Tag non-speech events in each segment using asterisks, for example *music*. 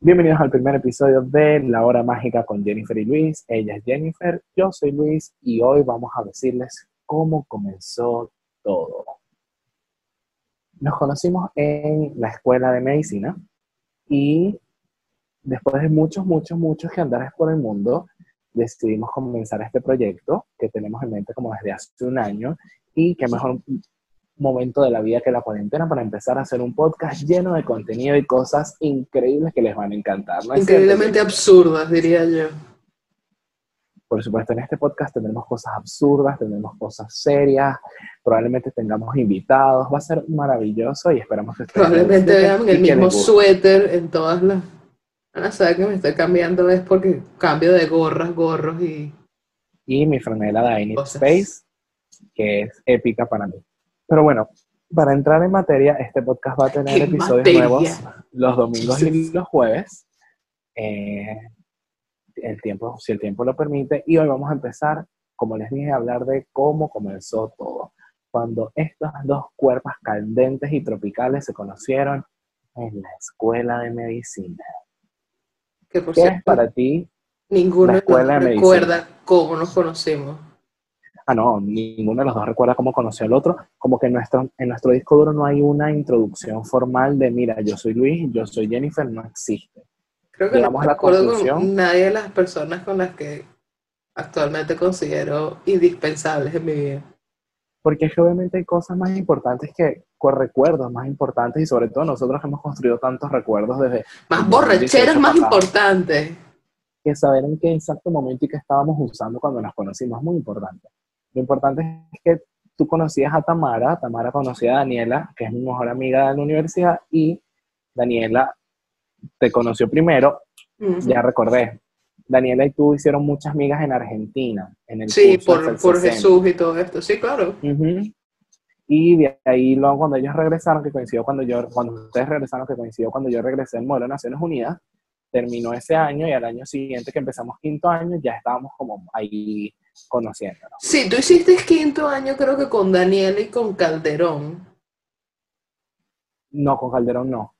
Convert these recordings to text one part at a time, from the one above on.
Bienvenidos al primer episodio de La Hora Mágica con Jennifer y Luis. Ella es Jennifer, yo soy Luis y hoy vamos a decirles cómo comenzó todo. Nos conocimos en la escuela de medicina y después de muchos, muchos, muchos que andares por el mundo, decidimos comenzar este proyecto que tenemos en mente como desde hace un año y qué mejor momento de la vida que la cuarentena para empezar a hacer un podcast lleno de contenido y cosas increíbles que les van a encantar. ¿no Increíblemente absurdas, diría yo. Por supuesto, en este podcast tendremos cosas absurdas, tendremos cosas serias, probablemente tengamos invitados, va a ser maravilloso y esperamos que Probablemente vean el mismo suéter en todas las... Van a saber que me estoy cambiando es porque cambio de gorras, gorros y... Y mi franela de Space, que es épica para mí. Pero bueno, para entrar en materia, este podcast va a tener episodios nuevos los domingos y los jueves. Eh, el tiempo, si el tiempo lo permite. Y hoy vamos a empezar, como les dije, a hablar de cómo comenzó todo. Cuando estos dos cuerpos candentes y tropicales se conocieron en la escuela de medicina. ¿Qué es para ti ninguno la escuela de recuerda cómo nos conocimos? Ah, no, ninguno de los dos recuerda cómo conoció al otro. Como que en nuestro, en nuestro disco duro no hay una introducción formal de, mira, yo soy Luis, yo soy Jennifer, no existe. Creo que no la con nadie de las personas con las que actualmente considero indispensables en mi vida. Porque es que obviamente hay cosas más importantes que con recuerdos más importantes y sobre todo nosotros hemos construido tantos recuerdos desde... Más borracheras más importantes. Que saber en qué exacto momento y qué estábamos usando cuando nos conocimos es muy importante. Lo importante es que tú conocías a Tamara, Tamara conocía a Daniela, que es mi mejor amiga de la universidad, y Daniela te conoció primero, ya recordé. Daniela y tú hicieron muchas amigas en Argentina. En el sí, por, por Jesús y todo esto, sí, claro. Y de ahí luego cuando ellos regresaron, que coincidió cuando yo, cuando ustedes regresaron, que coincidió cuando yo regresé en modelo de Naciones Unidas, terminó ese año y al año siguiente que empezamos quinto año ya estábamos como ahí conociéndonos. Sí, tú hiciste quinto año creo que con Daniela y con Calderón. No, con Calderón no.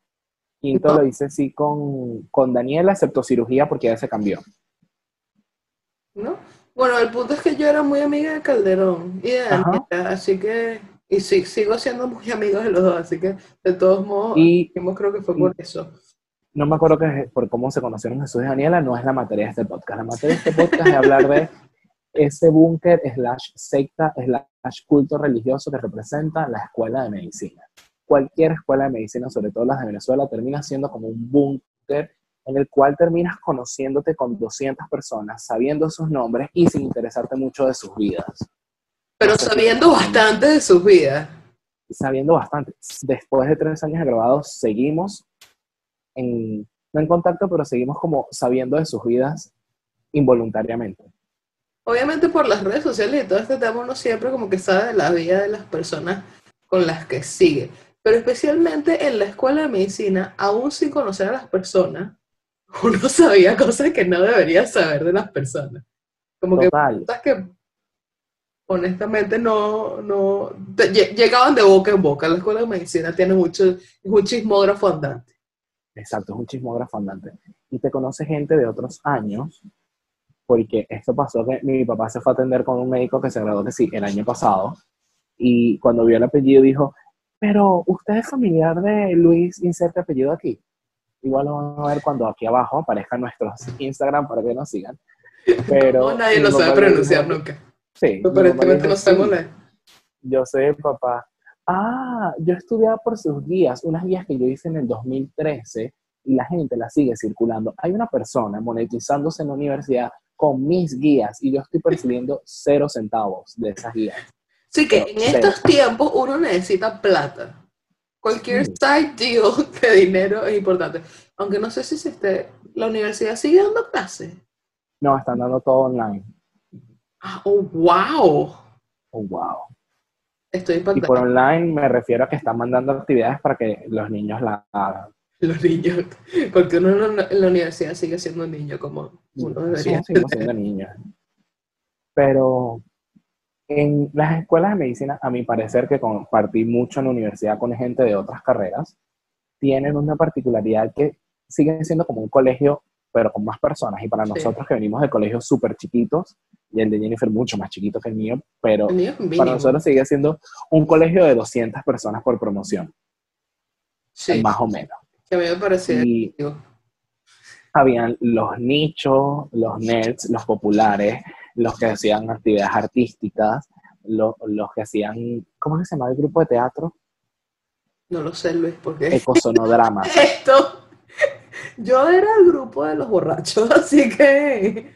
Quinto lo hice sí con, con Daniela, excepto cirugía porque ya se cambió. ¿No? Bueno, el punto es que yo era muy amiga de Calderón y de Daniela, así que, y sí, sigo siendo muy amiga de los dos, así que de todos modos, y, creo que fue por eso. No me acuerdo que por cómo se conocieron Jesús y Daniela, no es la materia de este podcast. La materia de este podcast es hablar de ese búnker slash secta slash culto religioso que representa la escuela de medicina cualquier escuela de medicina, sobre todo las de Venezuela, termina siendo como un búnker en el cual terminas conociéndote con 200 personas, sabiendo sus nombres y sin interesarte mucho de sus vidas. Pero sabiendo bastante de sus vidas. Sabiendo bastante. Después de tres años de grabados, seguimos en, no en contacto, pero seguimos como sabiendo de sus vidas involuntariamente. Obviamente por las redes sociales y todo este tema uno siempre como que sabe de la vida de las personas con las que sigue pero especialmente en la escuela de medicina, aún sin conocer a las personas, *laughs* uno sabía cosas que no debería saber de las personas. Como que cosas que honestamente no, no llegaban de boca en boca. La escuela de medicina tiene mucho, es un chismógrafo andante. Exacto, es un chismógrafo andante. Y te conoce gente de otros años, porque esto pasó que mi papá se fue a atender con un médico que se graduó que sí, el año pasado, y cuando vio el apellido dijo, pero usted es familiar de Luis, inserte apellido aquí. Igual lo van a ver cuando aquí abajo aparezcan nuestros Instagram para que nos sigan. *laughs* Pero no, nadie lo sabe pronunciar nunca. Sí. Aparentemente no sabemos leer. Yo sé, papá. Ah, yo estudiaba por sus guías, unas guías que yo hice en el 2013 y la gente las sigue circulando. Hay una persona monetizándose en la universidad con mis guías y yo estoy percibiendo cero centavos de esas guías. Sí, que en estos tiempos uno necesita plata. Cualquier side deal de dinero es importante. Aunque no sé si este, la universidad sigue dando clases. No, están dando todo online. Ah, oh, wow. Oh, wow. Estoy Y por online me refiero a que están mandando actividades para que los niños la hagan. *laughs* Los niños, porque uno en la universidad sigue siendo un niño como uno debería. Sí, siendo niño. Pero En las escuelas de medicina, a mi parecer, que compartí mucho en la universidad con gente de otras carreras, tienen una particularidad que siguen siendo como un colegio, pero con más personas. Y para Sí. nosotros que venimos de colegios súper chiquitos, y el de Jennifer mucho más chiquito que el mío, pero El mío para nosotros sigue siendo un colegio de 200 personas por promoción, Sí, más o menos. Que a mí me parecía. Y habían los nichos, los nerds, los populares, los que hacían actividades artísticas, lo- los, que hacían, ¿cómo es que se llama el grupo de teatro? No lo sé, Luis, porque Ecosonodrama. *laughs* esto. Yo era el grupo de los borrachos, *laughs* así que.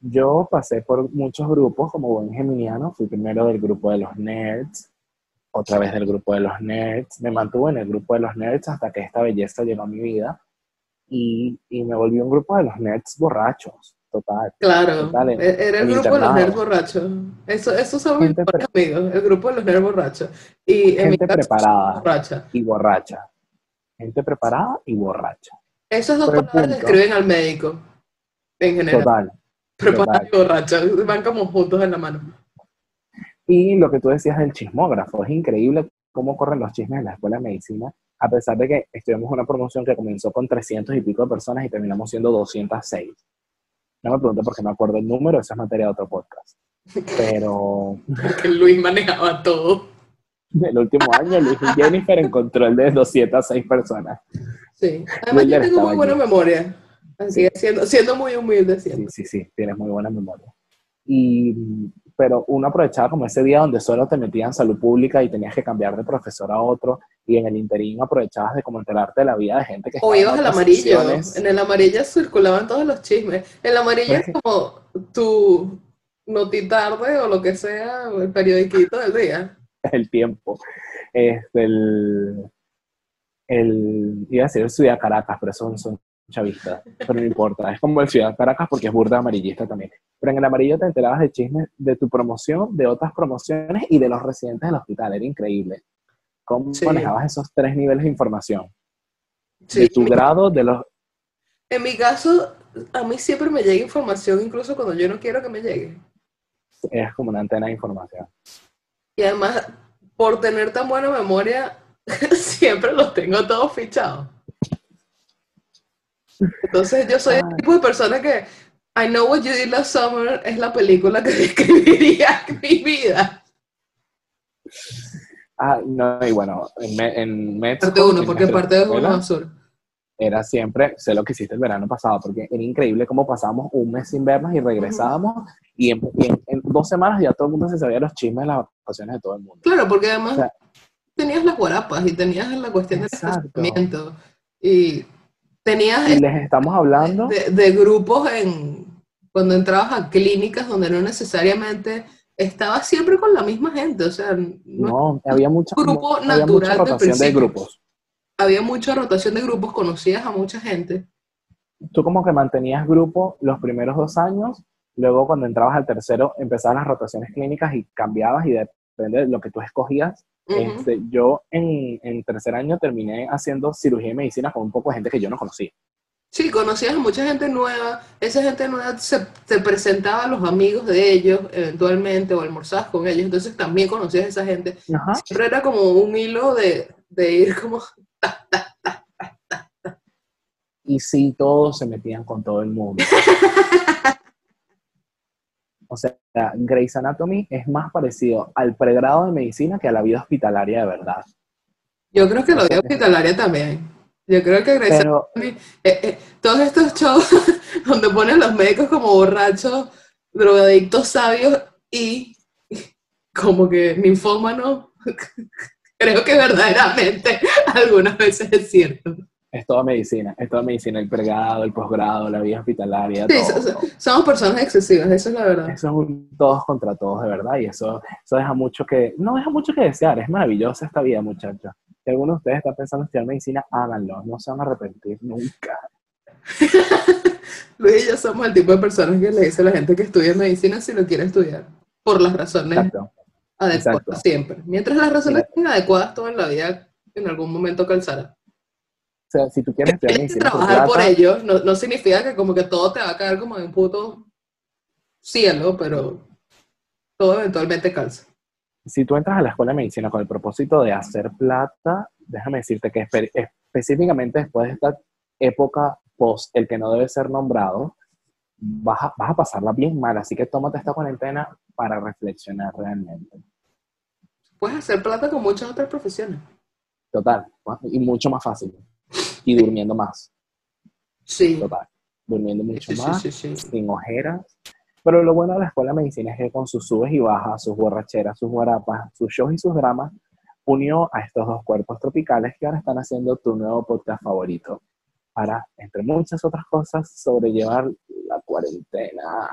Yo pasé por muchos grupos como buen geminiano, fui primero del grupo de los nerds, otra vez del grupo de los nerds, me mantuve en el grupo de los nerds hasta que esta belleza llegó a mi vida y, y me volví un grupo de los nerds borrachos, total. Claro, Total, en- e- era el grupo de los nerds borrachos. Eso, esos son mis amigos, el grupo de los nerds borrachos. Y en mi Gente caso, preparada. borracha. Y borracha. Gente preparada y borracha. Esas dos palabras describen al médico, en general. Total. Preparado total. y borracho, van como juntos en la mano. Y lo que tú decías del chismógrafo, es increíble cómo corren los chismes en la escuela de medicina, a pesar de que estudiamos una promoción que comenzó con 300 y pico de personas y terminamos siendo 206. No me pregunte por qué me acuerdo el número, esa es materia de otro podcast. Pero *laughs* Porque Luis manejaba todo. el último año Luis y Jennifer encontró el de 206 personas. Sí. Además, yo Wilder tengo muy buena allí. memoria. Así siendo, siendo muy humilde Sí, siempre. sí, sí, tienes muy buena memoria. Y, pero uno aprovechaba como ese día donde solo te metían salud pública y tenías que cambiar de profesor a otro, y en el interín aprovechabas de como enterarte de la vida de gente que O ibas al amarillo. secciones. En el amarillo circulaban todos los chismes. El amarillo es como tu notitarde o lo que sea, el periodiquito del día. *laughs* el tiempo. Este, el, el, iba a decir el Ciudad Caracas, pero son, son chavistas, pero no importa. Es como el Ciudad Caracas porque es burda amarillista también. Pero en el amarillo te enterabas de chismes de tu promoción, de otras promociones y de los residentes del hospital. Era increíble. ¿Cómo Sí. manejabas esos tres niveles de información? Sí, de tu grado, de los... En mi caso, a mí siempre me llega información, incluso cuando yo no quiero que me llegue. Es como una antena de información. Y además, por tener tan buena memoria, *laughs* siempre los tengo todos fichados. Entonces, yo soy el Ay. tipo de persona que I Know What You Did Last Summer es la película que *laughs* describiría mi vida. Ah, no, y bueno, en, en Parte 1, en porque parte 2 es uno sur. era siempre, sé lo que hiciste el verano pasado, porque era increíble cómo pasábamos un mes sin vernos y regresábamos y, en, y en- en dos semanas ya todo el mundo se sabía los chismes de las vacaciones de todo el mundo. Claro, porque además O sea- tenías las guarapas y tenías la cuestión del Exacto. estacionamiento y tenías Y les estamos hablando, de, de grupos en cuando entrabas a clínicas donde no necesariamente estabas siempre con la misma gente, o sea, no- no, había mucha, grupo había natural mucha rotación de grupos. había mucha rotación de grupos, conocías a mucha gente. Tú como que mantenías grupo los primeros dos años, luego cuando entrabas al tercero empezaban las rotaciones clínicas y cambiabas y depende de lo que tú escogías. Este, yo en, en tercer año terminé haciendo cirugía y medicina con un poco de gente que yo no conocía. Sí, conocías a mucha gente nueva, esa gente nueva se, te presentaba a los amigos de ellos eventualmente o almorzabas con ellos, entonces también conocías a esa gente. Ajá. Siempre era como un hilo de, de ir como *laughs* Y sí, todos se metían con todo el mundo. *laughs* O sea, Grey's Anatomy es más parecido al pregrado de medicina que a la vida hospitalaria de verdad. Yo creo que lo de hospitalaria también. Yo creo que Grey's Pero Anatomy, eh, eh, todos estos shows *laughs* donde ponen los médicos como borrachos, drogadictos sabios y como que ninfómanos, *laughs* creo que verdaderamente *laughs* algunas veces es cierto. Es toda medicina, es toda medicina, el pregrado, el posgrado, la vida hospitalaria, Sí, todo. so- so- somos personas excesivas, eso es la verdad. Eso es un todos contra todos, de verdad, y eso, eso deja mucho que, no deja mucho que desear, es maravillosa esta vida, muchachos. Si alguno de ustedes está pensando en estudiar medicina, háganlo, no se van a arrepentir nunca. *laughs* Luis y yo somos el tipo de personas que le dice a la gente que estudia medicina si lo quiere estudiar, por las razones Exacto. adecuadas exacto. siempre. Mientras las razones sean adecuadas, todo en la vida en algún momento calzará. O sea, si tú quieres estudiar medicina por trabajar por plata, ello, no, no significa que como que todo te va a caer como de un puto cielo, pero todo eventualmente calza. Si tú entras a la escuela de medicina con el propósito de hacer plata, déjame decirte que espe- específicamente después de esta época post, el que no debe ser nombrado, vas a, vas a pasarla bien mal. Así que tómate esta cuarentena para reflexionar realmente. Puedes hacer plata con muchas otras profesiones. Total. Y mucho más fácil. Y durmiendo más. Sí. Total. Durmiendo mucho Sí, sí, más. sí, sí. sin ojeras. Pero lo bueno de la escuela de medicina es que con sus subes y bajas, sus borracheras, sus guarapas, sus shows y sus dramas, unió a estos dos cuerpos tropicales que ahora están haciendo tu nuevo podcast favorito para, entre muchas otras cosas, sobrellevar la cuarentena.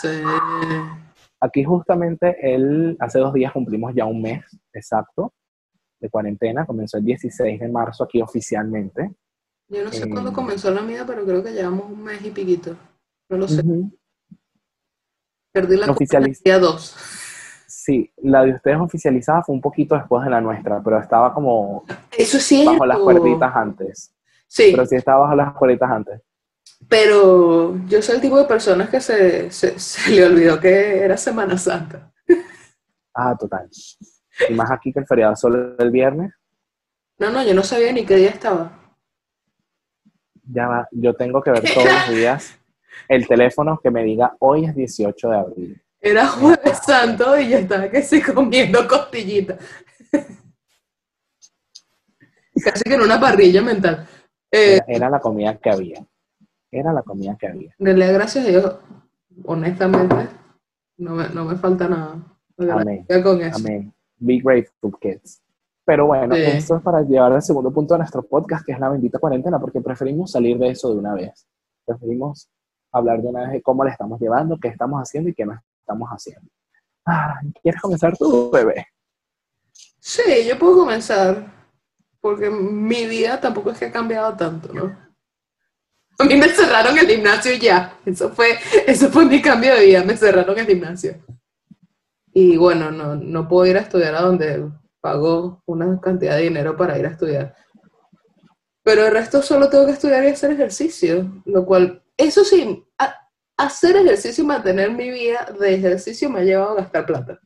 Sí. Aquí justamente él, hace dos días cumplimos ya un mes exacto de cuarentena, comenzó el 16 de marzo aquí oficialmente. Yo no sé Eh, cuándo comenzó la mía, pero creo que llevamos un mes y piquito. No lo sé. Perdí la día dos. Sí, la de ustedes oficializada fue un poquito después de la nuestra, pero estaba como Eso sí. bajo las cuerditas antes. Sí, Pero sí estaba bajo las cuerditas antes. pero yo soy el tipo de personas que se, se, se le olvidó que era Semana Santa. Ah, total. Y más aquí que el feriado solo el viernes. No, no, yo no sabía ni qué día estaba. Ya va, yo tengo que ver todos los días el teléfono que me diga hoy es 18 de abril. Era Jueves Santo y yo estaba que sí comiendo costillita. *laughs* Casi que en una parrilla mental. Eh, Era, era la comida que había. Era la comida que había. en realidad, gracias a Dios, honestamente, no me, no me falta nada. Amén. con eso. Amén. Be grateful, kids. Pero bueno, Sí. esto es para llevar al segundo punto de nuestro podcast, que es la bendita cuarentena, porque preferimos salir de eso de una vez. Preferimos hablar de una vez de cómo le estamos llevando, qué estamos haciendo y qué no estamos haciendo. Ah, ¿Quieres comenzar tú, bebé? Sí, yo puedo comenzar, porque mi vida tampoco es que ha cambiado tanto, ¿no? A mí me cerraron el gimnasio y ya. Eso fue, eso fue mi cambio de vida, me cerraron el gimnasio. Y bueno, no, no puedo ir a estudiar a donde pago una cantidad de dinero para ir a estudiar. Pero el resto solo tengo que estudiar y hacer ejercicio, lo cual, eso sí, a- hacer ejercicio y mantener mi vida de ejercicio me ha llevado a gastar plata.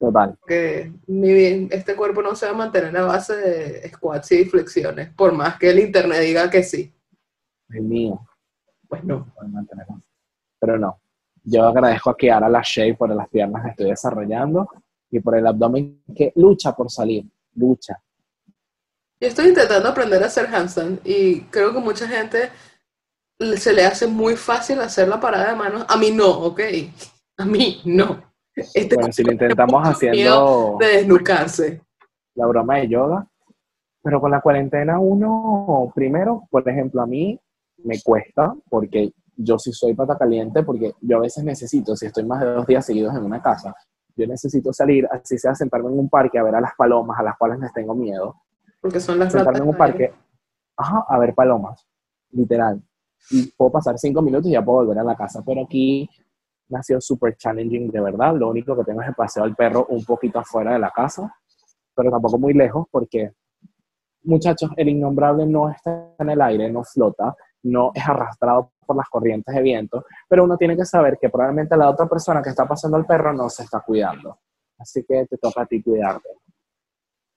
Total. que mi, este cuerpo no se va a mantener a base de squats y flexiones, por más que el internet diga que sí. El mío. Pues no. Pero no. Yo agradezco a Kiara la Shea por las piernas que estoy desarrollando y por el abdomen que lucha por salir. Lucha. Yo estoy intentando aprender a hacer handstand y creo que mucha gente se le hace muy fácil hacer la parada de manos. A mí no, ¿ok? A mí no. Este Bueno, si lo intentamos haciendo de desnucarse. la broma de yoga, pero con la cuarentena uno, primero, por ejemplo, a mí me cuesta porque yo sí soy pata caliente porque yo a veces necesito, si estoy más de dos días seguidos en una casa, yo necesito salir, así sea sentarme en un parque a ver a las palomas a las cuales les tengo miedo, Porque son las sentarme en un parque, ajá, a ver palomas, literal. Y puedo pasar cinco minutos y ya puedo volver a la casa. Pero aquí me ha sido súper challenging, de verdad. Lo único que tengo es el paseo al perro un poquito afuera de la casa, pero tampoco muy lejos porque, muchachos, el innombrable no está en el aire, no flota, no es arrastrado por las corrientes de viento, pero uno tiene que saber que probablemente la otra persona que está pasando al perro no se está cuidando. Así que te toca a ti cuidarte.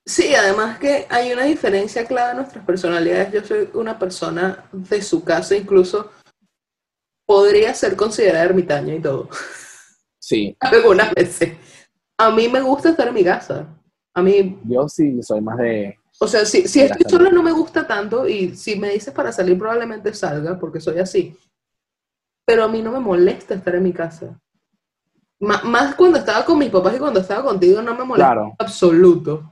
Sí, además que hay una diferencia clara en nuestras personalidades. Yo soy una persona de su casa, incluso podría ser considerada ermitaña y todo, Sí, *laughs* algunas veces. A mí me gusta estar en mi casa. A mí, yo sí soy más de... o sea, si, si estoy la sola no me gusta tanto y si me dices para salir probablemente salga porque soy así. Pero a mí no me molesta estar en mi casa. Ma- más cuando estaba con mis papás y cuando estaba contigo no me molesta Claro. absoluto.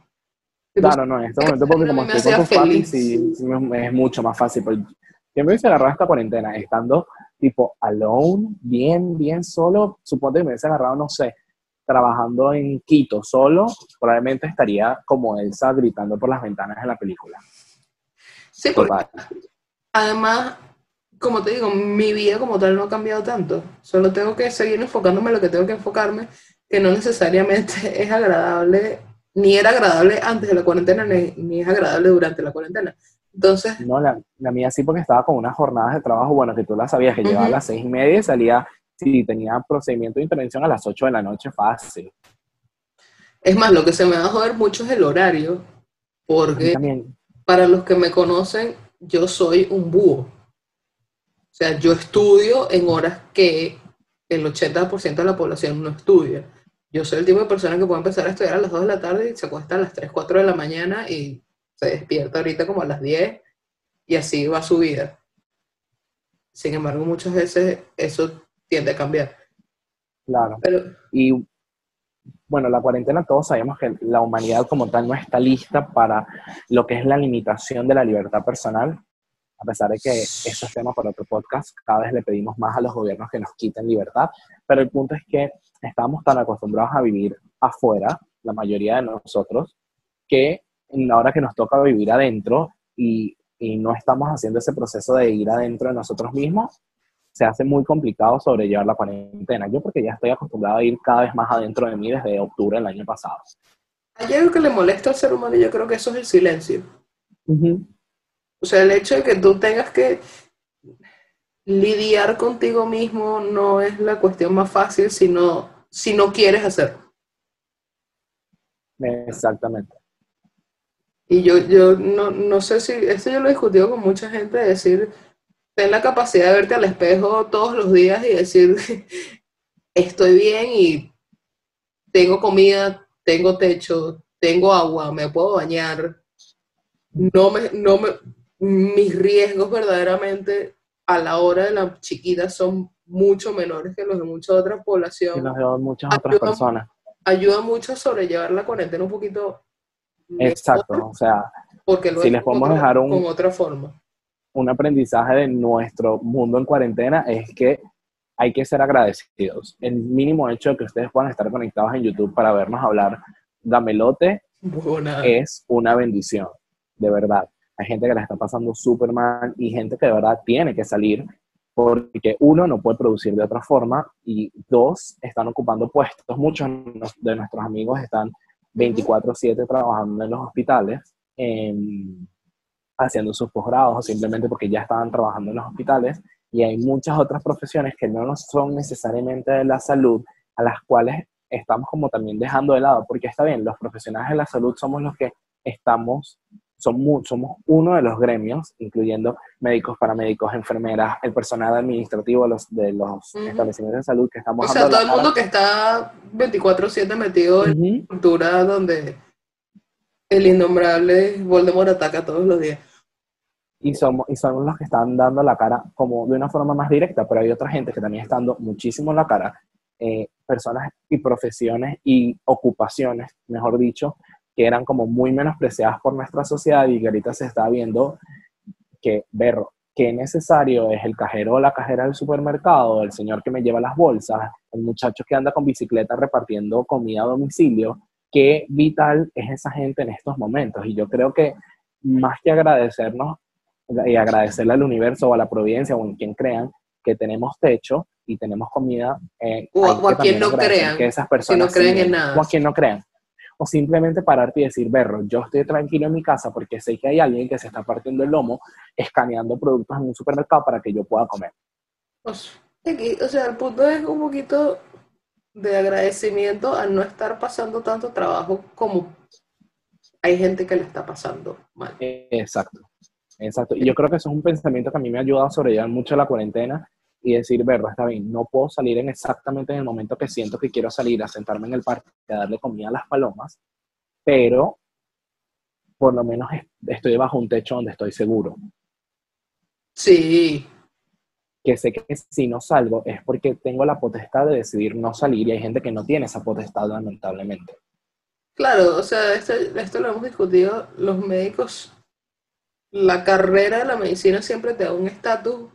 Claro, no, en este momento porque como me estoy con tus feliz. sí, sí es mucho más fácil. Pero yo me hubiese agarrado esta cuarentena estando tipo alone, bien, bien solo. Suponte que me hubiese agarrado, no sé, trabajando en Quito solo, probablemente estaría como Elsa gritando por las ventanas de la película. Sí, porque Total. además, como te digo, mi vida como tal no ha cambiado tanto. Solo tengo que seguir enfocándome en lo que tengo que enfocarme, que no necesariamente *laughs* es agradable, ni era agradable antes de la cuarentena, ni, ni es agradable durante la cuarentena. Entonces, No, la, la mía sí porque estaba con unas jornadas de trabajo, bueno, que tú la sabías, que llegaba a las seis y media y salía Sí, tenía procedimiento de intervención a las 8 de la noche fácil. Es más, lo que se me va a joder mucho es el horario, porque para los que me conocen, yo soy un búho. O sea, yo estudio en horas que el 80% de la población no estudia. Yo soy el tipo de persona que puede empezar a estudiar a las 2 de la tarde y se acuesta a las 3, 4 de la mañana y se despierta ahorita como a las 10 y así va su vida. Sin embargo, muchas veces eso tiende a cambiar. claro. Pero Y bueno, la cuarentena todos sabemos que la humanidad como tal no está lista para lo que es la limitación de la libertad personal, a pesar de que eso es tema para otro podcast, cada vez le pedimos más a los gobiernos que nos quiten libertad, pero el punto es que estamos tan acostumbrados a vivir afuera, la mayoría de nosotros, que ahora que nos toca vivir adentro y, y no estamos haciendo ese proceso de ir adentro de nosotros mismos, se hace muy complicado sobrellevar la cuarentena. Yo porque ya estoy acostumbrado a ir cada vez más adentro de mí desde octubre del año pasado. hay algo que le molesta al ser humano y yo creo que eso es el silencio. O sea, el hecho de que tú tengas que lidiar contigo mismo no es la cuestión más fácil sino si no quieres hacerlo. Exactamente. Y yo, yo no, no sé si, esto yo lo he discutido con mucha gente, de decir, ten la capacidad de verte al espejo todos los días y decir, *laughs* estoy bien y tengo comida, tengo techo, tengo agua, me puedo bañar. No me, no me, mis riesgos verdaderamente a la hora de la chiquita son mucho menores que los de muchas otras Y poblaciones. nos veo muchas otras Ayuda- personas. Ayuda mucho a sobrellevar la cuarentena un poquito mejor, Exacto. O sea, porque lo Si es les podemos otra- dejar un- con otra forma. Un aprendizaje de nuestro mundo en cuarentena es que hay que ser agradecidos. El mínimo hecho de que ustedes puedan estar conectados en YouTube para vernos hablar gamelote Buena. es una bendición, de verdad. Hay gente que la está pasando súper mal y gente que de verdad tiene que salir porque uno no puede producir de otra forma y dos están ocupando puestos. Muchos de nuestros amigos están 24/7 trabajando en los hospitales, em, haciendo sus posgrados o simplemente porque ya estaban trabajando en los hospitales y hay muchas otras profesiones que no son necesariamente de la salud a las cuales estamos como también dejando de lado, porque está bien, los profesionales de la salud somos los que estamos, mu- somos uno de los gremios, incluyendo médicos, paramédicos, enfermeras, el personal administrativo de los, de los Ujú. establecimientos de salud que estamos O sea, todo el mundo que está 24/7 metido en cara. Ujú. cultura donde el innombrable Voldemort ataca todos los días. Y somos y son los que están dando la cara como de una forma más directa, pero hay otra gente que también está dando muchísimo la cara, eh, personas y profesiones y ocupaciones, mejor dicho, que eran como muy menospreciadas por nuestra sociedad y que ahorita se está viendo que, berro, qué necesario es el cajero o la cajera del supermercado, el señor que me lleva las bolsas, el muchacho que anda con bicicleta repartiendo comida a domicilio, qué vital es esa gente en estos momentos. Y yo creo que más que agradecernos y agradecerle al universo o a la providencia o en quien crean que tenemos techo y tenemos comida. eh, O o a quien no crean, Que esas personas no creen en nada. O a quien no crean. O simplemente pararte y decir, berro, yo estoy tranquilo en mi casa porque sé que hay alguien que se está partiendo el lomo escaneando productos en un supermercado para que yo pueda comer. O sea, el punto es un poquito de agradecimiento a no estar pasando tanto trabajo como hay gente que le está pasando mal. Exacto, exacto. Y yo creo que eso es un pensamiento que a mí me ha ayudado a sobrellevar mucho la cuarentena y decir, verdad, está bien, no puedo salir en exactamente en el momento que siento que quiero salir a sentarme en el parque a darle comida a las palomas, pero por lo menos est- estoy bajo un techo donde estoy seguro. Sí, Que sé que si no salgo es porque tengo la potestad de decidir no salir y hay gente que no tiene esa potestad, lamentablemente. claro, o sea, esto, esto lo hemos discutido, los médicos, la carrera de la medicina siempre te da un estatus,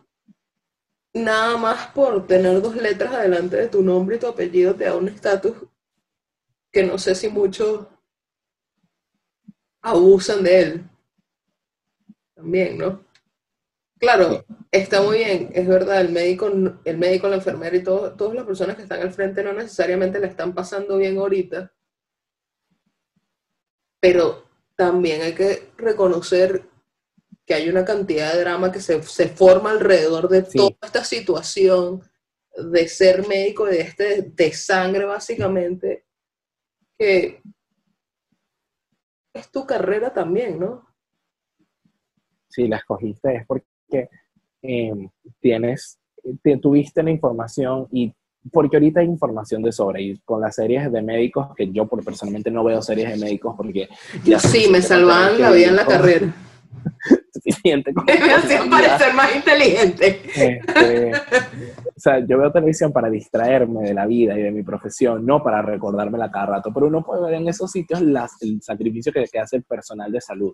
nada más por tener dos letras adelante de tu nombre y tu apellido te da un estatus que no sé si muchos abusan de él. También, ¿no? Claro, está muy bien, es verdad, el médico, el médico, la enfermera y todas las personas que están al frente no necesariamente le están pasando bien ahorita, pero también hay que reconocer que hay una cantidad de drama que se, se forma alrededor de Sí. toda esta situación de ser médico, de este de sangre básicamente, que es tu carrera también, ¿no? Sí, la escogiste es porque em, tienes, tuviste la información y porque ahorita hay información de sobre y con las series de médicos, que yo por personalmente no veo series de médicos porque... Yo sí, me salvaban la vida en la carrera. Suficiente. Me hacían parecer más inteligente. Este, o sea, yo veo televisión para distraerme de la vida y de mi profesión, no para recordármela cada rato, pero uno puede ver en esos sitios las, el sacrificio que, que hace el personal de salud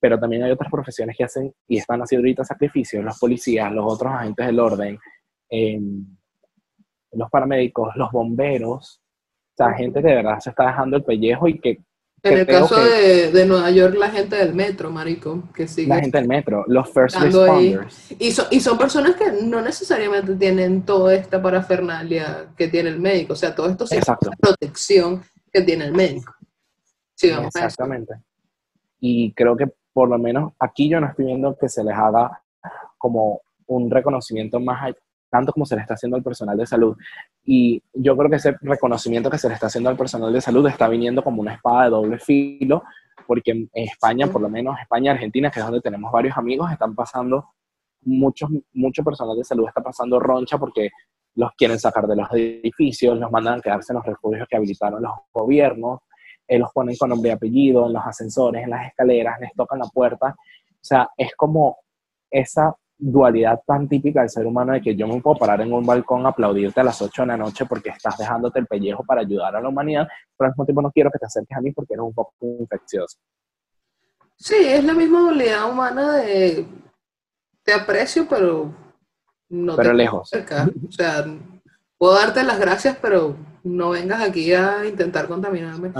pero también hay otras profesiones que hacen y están haciendo ahorita sacrificios, los policías, los otros agentes del orden, eh, los paramédicos, los bomberos, o sea, gente que de verdad se está dejando el pellejo y que... En el caso de, de, Nueva York, la gente del metro, marico, que sigue... La gente del metro, los first responders. Y, y son personas que no necesariamente tienen toda esta parafernalia que tiene el médico, o sea, todo esto es protección que tiene el médico. Sí, Exactamente. Y creo que por lo menos aquí yo no estoy viendo que se les haga como un reconocimiento más tanto como se le está haciendo al personal de salud. Y yo creo que ese reconocimiento que se le está haciendo al personal de salud está viniendo como una espada de doble filo, porque en España, por lo menos España, Argentina, que es donde tenemos varios amigos, están pasando, muchos, mucho personal de salud está pasando roncha porque los quieren sacar de los edificios, los mandan a quedarse en los refugios que habilitaron los gobiernos, eh, los ponen con nombre y apellido en los ascensores, en las escaleras, les tocan la puerta. O sea, es como esa dualidad tan típica del ser humano de que yo me puedo parar en un balcón a aplaudirte a las 8 de la noche porque estás dejándote el pellejo para ayudar a la humanidad, pero al mismo tiempo no quiero que te acerques a mí porque eres un poco infeccioso. Sí, es la misma dualidad humana de te aprecio, pero no pero lejos. O sea, puedo darte las gracias, pero no vengas aquí a intentar contaminarme.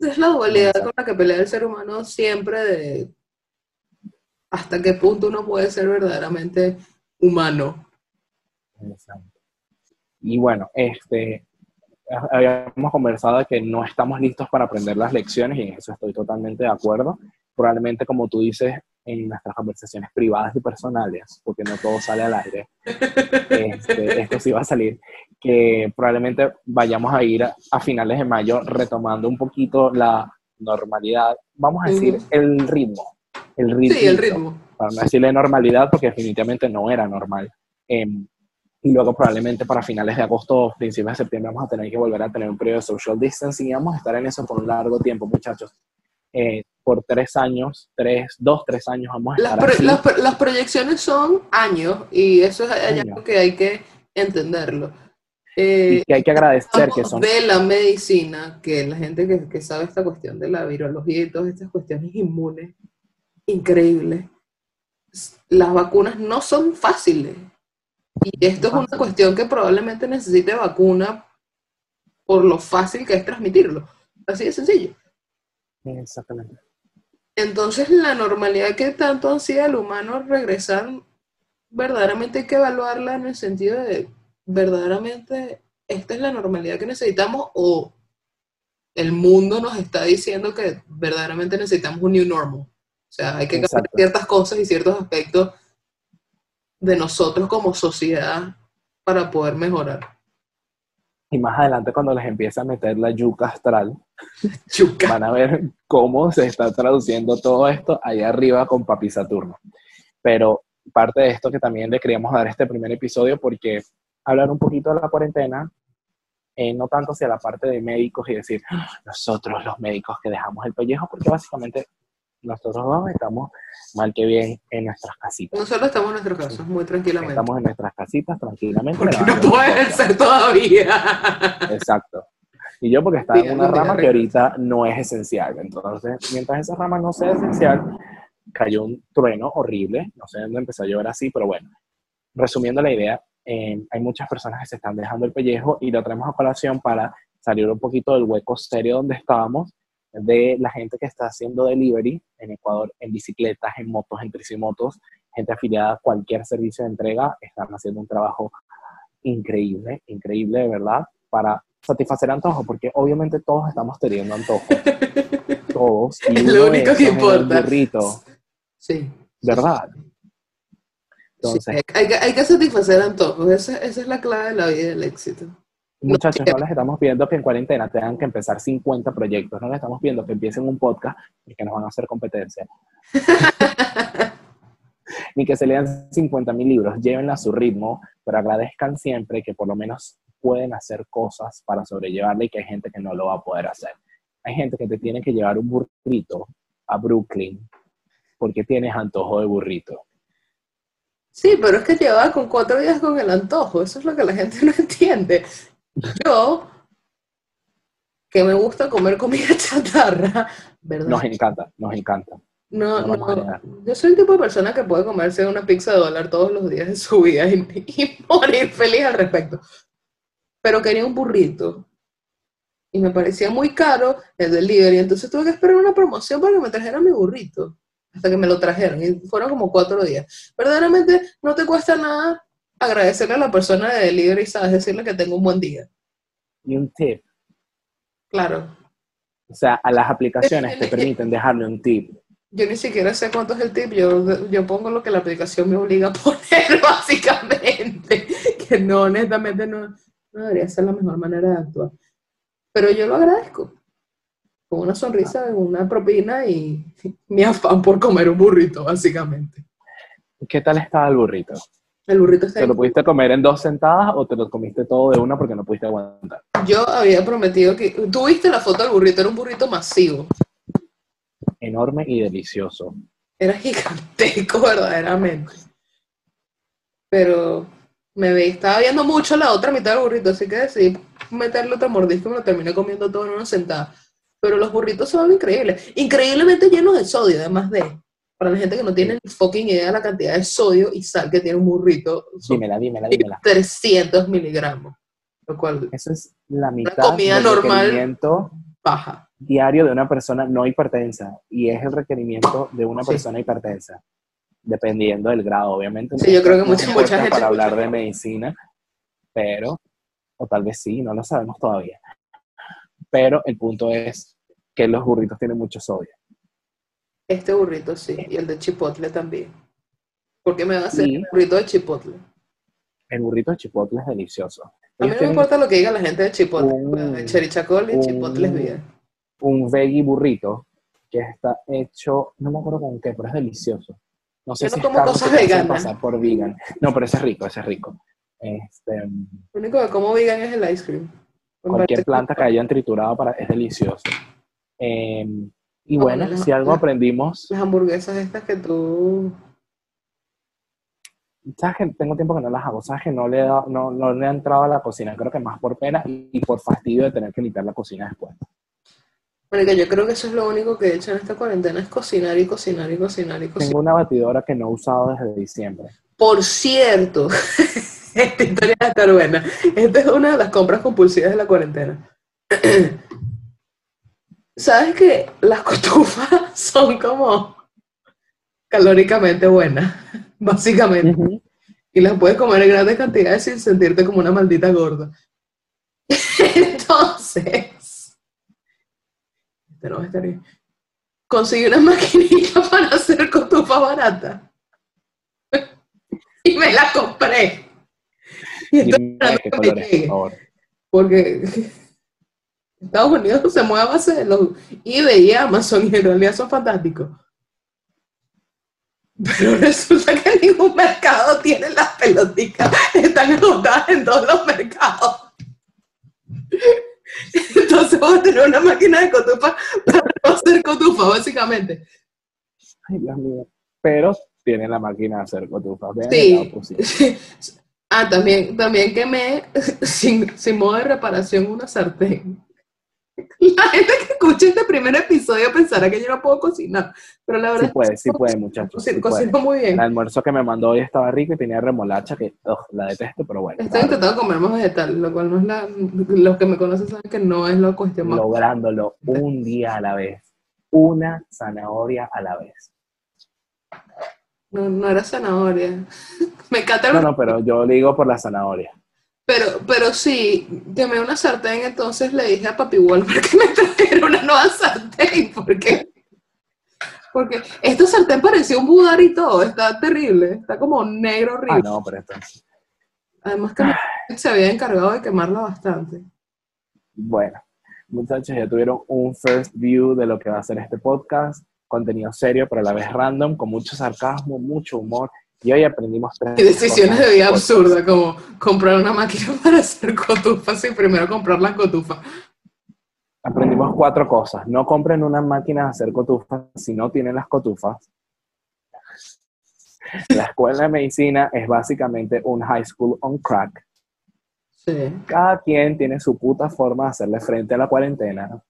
Es la dualidad con la que pelea el ser humano siempre de hasta qué punto uno puede ser verdaderamente humano. Y bueno, este, habíamos conversado de que no estamos listos para aprender las lecciones y en eso estoy totalmente de acuerdo. Probablemente, como tú dices, en nuestras conversaciones privadas y personales, porque no todo sale al aire, este, *laughs* esto sí va a salir, que probablemente vayamos a ir a, finales de mayo retomando un poquito la normalidad, vamos a decir, el ritmo, el ritmo. Sí, el ritmo. Para no decirle normalidad, porque definitivamente no era normal. Em, y luego probablemente para finales de agosto o principios de septiembre vamos a tener que volver a tener un periodo de social distancing y vamos a estar en eso por un largo tiempo, muchachos. Eh, por tres años, tres, dos, tres años vamos a estar las, las, las, proyecciones son años y eso es algo que hay que entenderlo. Eh, y que hay que agradecer que son... De la medicina, que la gente que, que sabe esta cuestión de la virología y todas estas cuestiones inmunes, increíble. Las vacunas no son fáciles. Y esto es una cuestión que probablemente necesite vacuna por lo fácil que es transmitirlo. Así de sencillo. Exactamente. Entonces, la normalidad que tanto ansía el humano regresar, verdaderamente hay que evaluarla en el sentido de, verdaderamente, esta es la normalidad que necesitamos o el mundo nos está diciendo que verdaderamente necesitamos un new normal. O sea, hay que cambiar ciertas cosas y ciertos aspectos de nosotros como sociedad para poder mejorar. Y más adelante cuando les empiece a meter la yuca astral, van a ver cómo se está traduciendo todo esto ahí arriba con Papi Saturno. Pero parte de esto que también le queríamos dar este primer episodio porque hablar un poquito de la cuarentena, eh, no tanto hacia la parte de médicos y decir, ah, nosotros los médicos que dejamos el pellejo, porque básicamente nosotros dos estamos mal que bien en nuestras casitas. Nosotros estamos en nuestras casas, muy tranquilamente. Estamos en nuestras casitas tranquilamente. Porque no puede ser todavía. Exacto. Y yo porque estaba en una rama que ahorita no es esencial. Entonces, mientras esa rama no sea esencial, cayó un trueno horrible. No sé dónde empezó a llover así, pero bueno. Resumiendo la idea, eh, hay muchas personas que se están dejando el pellejo y lo traemos a colación para salir un poquito del hueco serio donde estábamos de la gente que está haciendo delivery en Ecuador en bicicletas, en motos, en tricimotos, gente afiliada a cualquier servicio de entrega, están haciendo un trabajo increíble, increíble de verdad, para satisfacer antojos, porque obviamente todos estamos teniendo antojos. *laughs* todos. Y es lo único que importa. sí. ¿Verdad? Entonces, Sí, hay, que, hay que satisfacer antojos, esa, esa es la clave de la vida del éxito. Muchachos, no les estamos pidiendo que en cuarentena tengan que empezar 50 proyectos, no les estamos pidiendo que empiecen un podcast porque nos van a hacer competencia. *laughs* Ni que se lean 50 mil libros, llévenla a su ritmo, pero agradezcan siempre que por lo menos pueden hacer cosas para sobrellevarla y que hay gente que no lo va a poder hacer. Hay gente que te tiene que llevar un burrito a Brooklyn porque tienes antojo de burrito. Sí, pero es que llevaba con cuatro días con el antojo, eso es lo que la gente *laughs* no entiende. Yo, que me gusta comer comida *laughs* chatarra, ¿verdad? Nos encanta, nos encanta. No, no yo soy el tipo de persona que puede comerse una pizza de dólar todos los días de su vida *laughs* y, y morir feliz al respecto. Pero quería un burrito. Y me parecía muy caro el delivery, entonces tuve que esperar una promoción para que me trajeran mi burrito. Hasta que me lo trajeron, y fueron como cuatro días. Verdaderamente no te cuesta nada agradecerle a la persona de delivery, ¿sabes? Decirle que tengo un buen día. Y un tip, Claro. o sea, a las aplicaciones te permiten dejarle un tip. Yo ni siquiera sé cuánto es el tip, yo, yo pongo lo que la aplicación me obliga a poner, *laughs* básicamente. Que no, honestamente, no, no debería ser la mejor manera de actuar. Pero yo lo agradezco. Con una sonrisa, una propina y *laughs* mi afán por comer un burrito, básicamente. ¿Qué tal estaba el burrito? El burrito está ¿Te lo pudiste comer en dos sentadas o te lo comiste todo de una porque no pudiste aguantar? Yo había prometido que. Tú viste la foto del burrito, era un burrito masivo. Enorme y delicioso. Era gigantesco, *laughs* verdaderamente. Pero me ve, estaba viendo mucho la otra mitad del burrito, así que decidí meterle otro mordisco y me lo terminé comiendo todo en una sentada. Pero los burritos son increíbles. Increíblemente llenos de sodio, además de. Para la gente que no tiene ni fucking idea de la cantidad de sodio y sal que tiene un burrito, Dímela, dímela, dímela. 300 miligramos. Lo cual Eso es la mitad comida del normal. requerimiento baja. diario de una persona no hipertensa y es el requerimiento de una Sí. persona hipertensa, dependiendo del grado, obviamente. Sí, yo creo que mucha- mucha gente para hablar de medicina, pero, o tal vez sí, no lo sabemos todavía. Pero el punto es que los burritos tienen mucho sodio. Este burrito sí, y el de chipotle también. ¿Por qué me va a hacer Y- el burrito de chipotle? El burrito de chipotle es delicioso. A mí no me importa lo que diga la gente de chipotle. un- de cherichacol y un- chipotle es bien. un veggie burrito que está hecho, no me acuerdo con qué, pero es delicioso. No sé Yo no si como es cosas veganas. por vegan. No, pero ese es rico, ese es rico. Este, Lo único que como vegan es el ice cream. Cualquier planta que hayan triturado para, es delicioso. Eh, y Ah, bueno, bueno, si algo aprendimos, Las hamburguesas estas que tú... sabes que tengo tiempo que no las hago, sabes que no le, he dado- no, no le he entrado a la cocina, creo que más por pena y, por fastidio de tener que limpiar la cocina después. Marica, yo creo que eso es lo único que he hecho en esta cuarentena, es cocinar y cocinar y cocinar y cocinar. Tengo una batidora que no he usado desde diciembre. Por cierto, *laughs* esta historia va a estar buena. Esta es una de las compras compulsivas de la cuarentena. *clears throat* ¿Sabes que las *laughs* cotufas son como calóricamente buenas? *laughs* Básicamente. Y las puedes comer en grandes cantidades sin sentirte como una maldita gorda. *laughs* Entonces, no estar bien. Conseguí una maquinita para hacer cotufas baratas. Y me la compré. Y estoy esperando que me llegue. Porque Estados Unidos *laughs* se mueve a base de los eBay y Amazon y en realidad son fantásticos. Pero *laughs* resulta que ningún mercado tiene las pelotitas. Están agotadas en todos los mercados. *laughs* Entonces voy a tener una máquina de cotufa para no hacer cotufa, básicamente. Ay, Dios mío. Pero tiene la máquina de hacer cotufas. Vean Sí. positivo. Ah, también, también quemé sin, sin modo de reparación una sartén. La gente que escuche este primer episodio pensará que yo no puedo cocinar, pero la verdad Sí puede, sí puede, muchachos. puede. cocino muy bien. El almuerzo que me mandó hoy estaba rico y tenía remolacha que ugh, la detesto, pero bueno. Estoy intentando comer más vegetal, lo cual no es la... Los que me conocen saben que no es la cuestión más... lográndolo un día a la vez. Una zanahoria a la vez. No, no era zanahoria. *laughs* Me encanta el No, no, pero yo digo por la zanahoria. Pero, pero sí, quemé una sartén, entonces le dije a Papi Walmart que me trajera una nueva sartén, porque Porque este sartén parecía un budar y todo, está terrible, está como negro Ah, horrible. no, pero esto. Además que se había encargado de quemarla bastante. Bueno, muchachos, ya tuvieron un first view de lo que va a ser este podcast. Contenido serio, pero a la vez random, con mucho sarcasmo, mucho humor. Y hoy aprendimos tres Y decisiones cosas de vida del absurdas, como comprar una máquina *laughs* para hacer cotufas y primero comprar las cotufas. Aprendimos cuatro cosas. No compren una máquina de hacer cotufas si no tienen las cotufas. La escuela de medicina es básicamente un high school on crack. Sí. Cada quien tiene su puta forma de hacerle frente a la cuarentena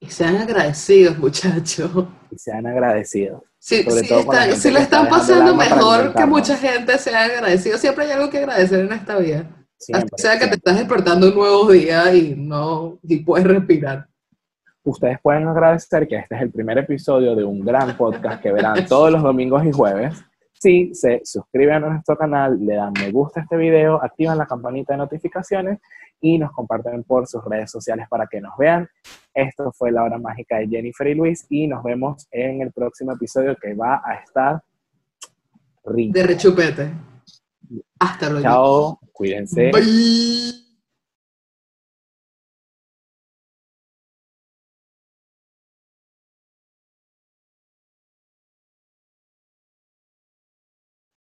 Y sean agradecidos, muchachos. y sean agradecidos. Sí, Sobre sí todo la está están el pasando mejor que mucha gente sea agradecido. Siempre hay algo que agradecer en esta vida. Siempre, sea que te siempre. estás despertando un nuevo día y no y puedes respirar. Ustedes pueden agradecer que este es el primer episodio de un gran podcast que verán todos los domingos y jueves. Si se suscriben a nuestro canal, le dan me gusta a este video, activan la campanita de notificaciones y nos comparten por sus redes sociales para que nos vean. Esto fue la hora mágica de Jennifer y Luis y nos vemos en el próximo episodio que va a estar rico. De rechupete. Hasta luego. Chao, cuídense. Bye.